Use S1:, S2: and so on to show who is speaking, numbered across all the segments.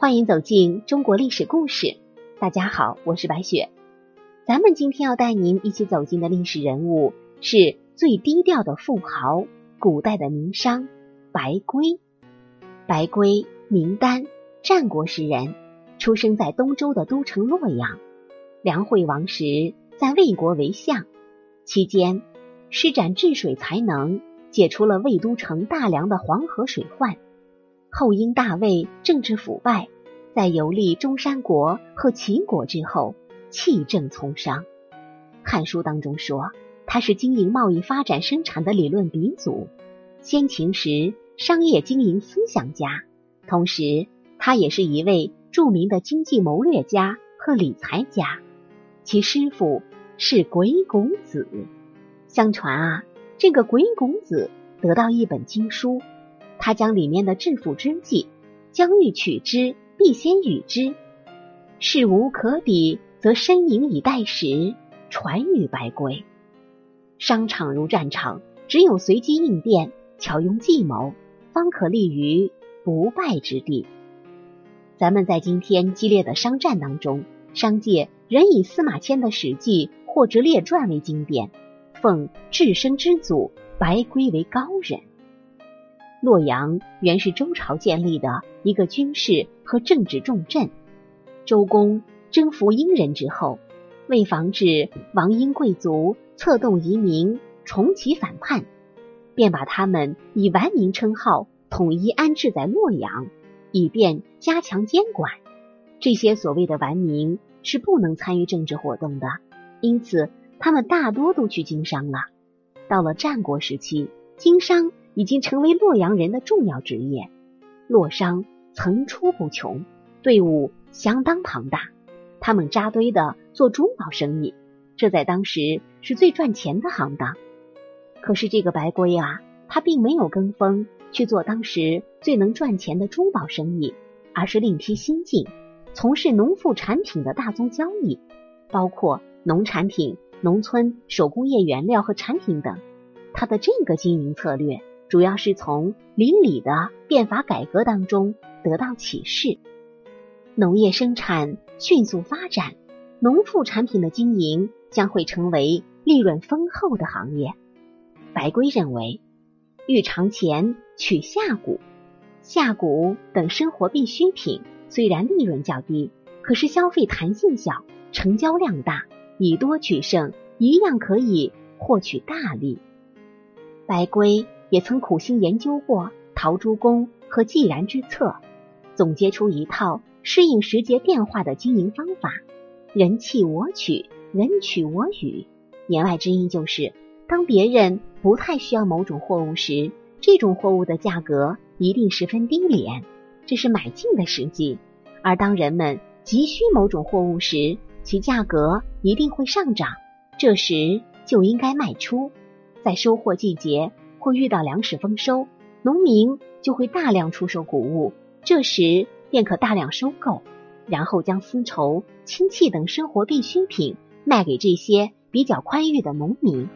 S1: 欢迎走进中国历史故事。大家好，我是白雪。咱们今天要带您一起走进的历史人物是最低调的富豪，古代的名商白圭。白圭，名丹，战国时人，出生在东周的都城洛阳。梁惠王时在魏国为相，期间施展治水才能，解除了魏都城大梁的黄河水患。后因大魏政治腐败，在游历中山国和齐国之后，弃政从商。《汉书》当中说，他是经营贸易、发展生产的理论鼻祖，先秦时商业经营思想家。同时，他也是一位著名的经济谋略家和理财家。其师傅是鬼谷子。相传啊，这个鬼谷子得到一本经书，他将里面的致富之计，将欲取之，必先与之。事无可比，则申银以待时，传与白圭。商场如战场，只有随机应变，巧用计谋，方可立于。不败之地。咱们在今天激烈的商战当中，商界仍以司马迁的《史记》或者《列传》为经典，奉至生之祖白圭为高人。洛阳原是周朝建立的一个军事和政治重镇。周公征服殷人之后，为防止王殷贵族策动移民重启反叛，便把他们以完名称号。统一安置在洛阳，以便加强监管。这些所谓的顽民是不能参与政治活动的，因此他们大多都去经商了。到了战国时期，经商已经成为洛阳人的重要职业。洛商层出不穷，队伍相当庞大，他们扎堆的做珠宝生意，这在当时是最赚钱的行当。可是这个白圭啊，他并没有跟风。去做当时最能赚钱的珠宝生意，而是另辟蹊径，从事农副产品的大宗交易，包括农产品、农村手工业原料和产品等。他的这个经营策略，主要是从邻里的变法改革当中得到启示。农业生产迅速发展，农副产品的经营将会成为利润丰厚的行业。白圭认为。欲长钱，取下谷、下谷等生活必需品，虽然利润较低，可是消费弹性小，成交量大，以多取胜，一样可以获取大利。白圭也曾苦心研究过陶朱公和季然之策，总结出一套适应时节变化的经营方法：人弃我取，人取我予。言外之意就是。当别人不太需要某种货物时，这种货物的价格一定十分低廉，这是买进的时机；而当人们急需某种货物时，其价格一定会上涨，这时就应该卖出。在收获季节会遇到粮食丰收，农民就会大量出售谷物，这时便可大量收购，然后将丝绸、氢气等生活必需品卖给这些比较宽裕的农民。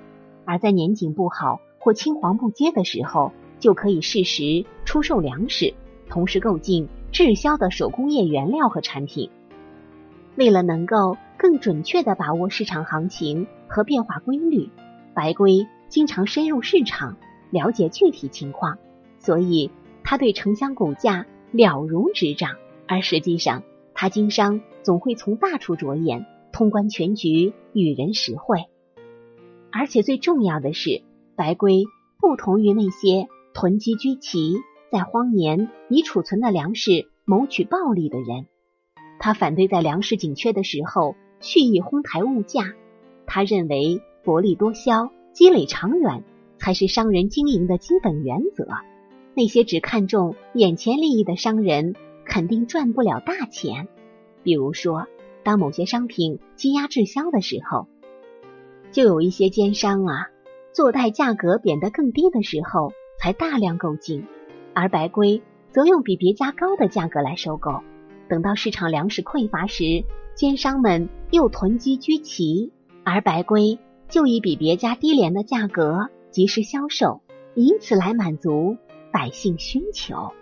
S1: 而在年景不好或青黄不接的时候，就可以适时出售粮食，同时购进滞销的手工业原料和产品。为了能够更准确的把握市场行情和变化规律，白圭经常深入市场，了解具体情况，所以他对城乡股价了如指掌。而实际上，他经商总会从大处着眼，通关全局，与人实惠。而且最重要的是，白圭不同于那些囤积居奇，在荒年以储存的粮食谋取暴利的人。他反对在粮食紧缺的时候蓄意哄抬物价。他认为薄利多销、积累长远才是商人经营的基本原则。那些只看重眼前利益的商人，肯定赚不了大钱。比如说，当某些商品积压滞销的时候。就有一些奸商啊，坐待价格贬得更低的时候才大量购进，而白圭则用比别家高的价格来收购。等到市场粮食匮乏时，奸商们又囤积居奇，而白圭就以比别家低廉的价格及时销售，以此来满足百姓需求。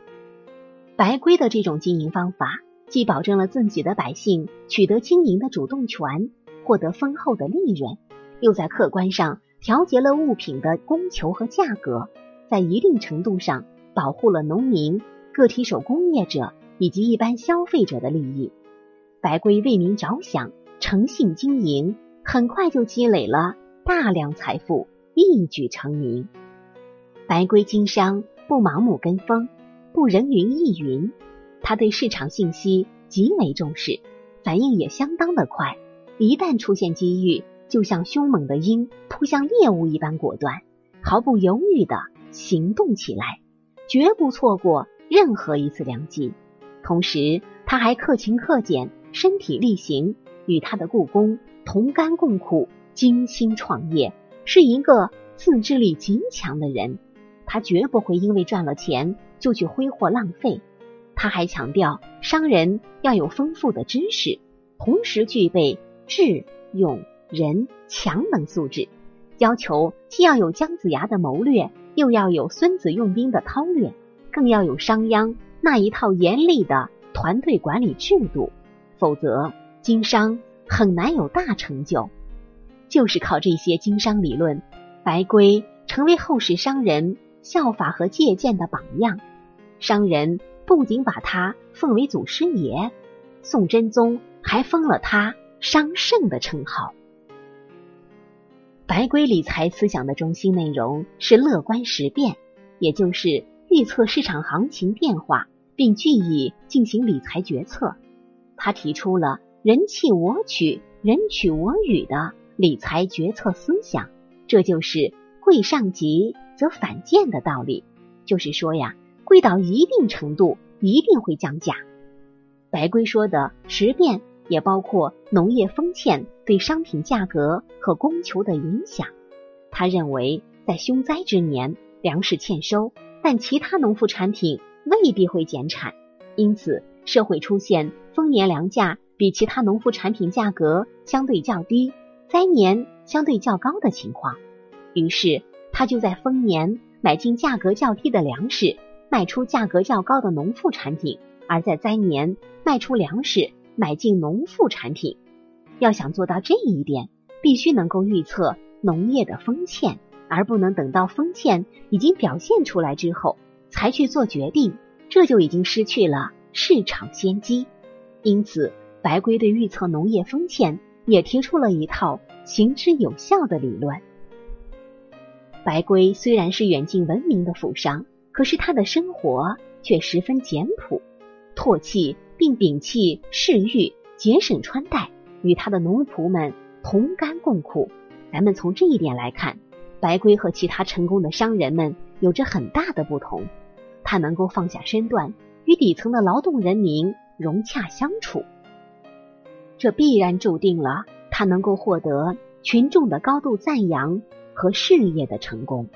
S1: 白圭的这种经营方法既保证了自己的百姓取得经营的主动权，获得丰厚的利润，又在客观上调节了物品的供求和价格，在一定程度上保护了农民、个体手工业者以及一般消费者的利益。白龟为民着想，诚信经营，很快就积累了大量财富，一举成名。白龟经商不盲目跟风，不人云亦云。他对市场信息极为重视，反应也相当的快。一旦出现机遇，就像凶猛的鹰扑向猎物一般果断，毫不犹豫的行动起来，绝不错过任何一次良机。同时，他还克勤克俭，身体力行，与他的故宫同甘共苦，精心创业，是一个自制力极强的人。他绝不会因为赚了钱就去挥霍浪费。他还强调，商人要有丰富的知识，同时具备智、勇、仁、强等素质，要求既要有姜子牙的谋略，又要有孙子用兵的韬略，更要有商鞅那一套严厉的团队管理制度，否则经商很难有大成就。就是靠这些经商理论，白圭成为后世商人效法和借鉴的榜样，商人。不仅把他奉为祖师爷，宋真宗还封了他商圣的称号。白圭理财思想的中心内容是乐观识变，也就是预测市场行情变化，并据以进行理财决策。他提出了“人弃我取，人取我予”的理财决策思想，这就是“贵上极则反贱”的道理。就是说呀。贵到一定程度，一定会降价。白龟说的十变，也包括农业丰欠对商品价格和供求的影响。他认为，在凶灾之年，粮食欠收，但其他农副产品未必会减产，因此社会出现丰年粮价比其他农副产品价格相对较低，灾年相对较高的情况。于是，他就在丰年买进价格较低的粮食。卖出价格较高的农副产品，而在灾年卖出粮食，买进农副产品。要想做到这一点，必须能够预测农业的丰欠，而不能等到丰欠已经表现出来之后才去做决定，这就已经失去了市场先机。因此，白圭对预测农业丰欠也提出了一套行之有效的理论。白龟虽然是远近闻名的富商。可是他的生活却十分简朴，唾弃并摒弃嗜欲，节省穿戴，与他的奴仆们同甘共苦。咱们从这一点来看，白龟和其他成功的商人们有着很大的不同。他能够放下身段，与底层的劳动人民融洽相处，这必然注定了他能够获得群众的高度赞扬和事业的成功。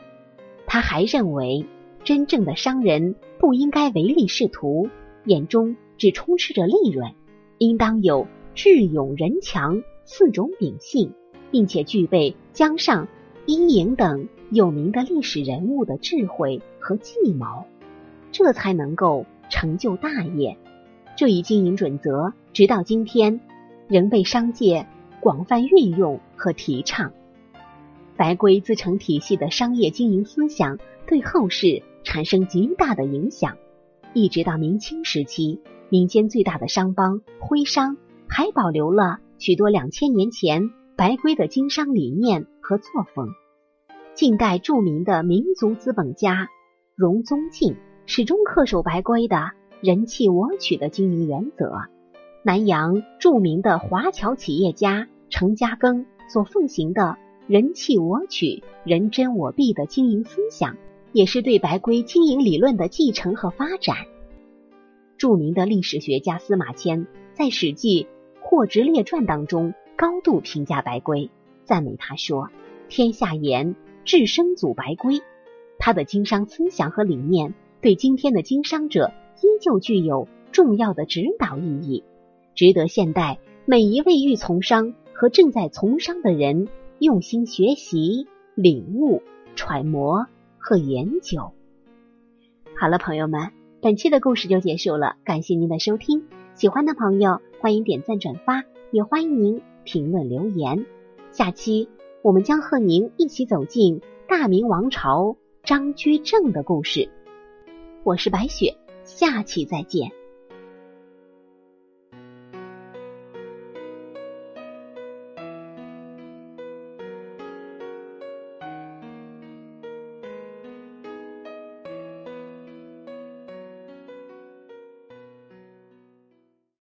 S1: 他还认为。真正的商人不应该唯利是图，眼中只充斥着利润，应当有智勇仁强四种秉性，并且具备江上、伊尹等有名的历史人物的智慧和计谋，这才能够成就大业。这一经营准则，直到今天仍被商界广泛运用和提倡。白圭自成体系的商业经营思想，对后世。产生极大的影响，一直到明清时期，民间最大的商帮徽商还保留了许多两千年前白圭的经商理念和作风。近代著名的民族资本家荣宗敬始终恪守白圭的“人弃我取”的经营原则。南洋著名的华侨企业家程家庚所奉行的“人弃我取，人争我弊”的经营思想。也是对白圭经营理论的继承和发展。著名的历史学家司马迁在《史记·霍职列传》当中高度评价白圭，赞美他说：“天下言至生祖白圭。”他的经商思想和理念对今天的经商者依旧具有重要的指导意义，值得现代每一位欲从商和正在从商的人用心学习、领悟、揣摩。和研究。好了，朋友们，本期的故事就结束了，感谢您的收听。喜欢的朋友欢迎点赞转发，也欢迎您评论留言。下期我们将和您一起走进大明王朝张居正的故事。我是白雪，下期再见。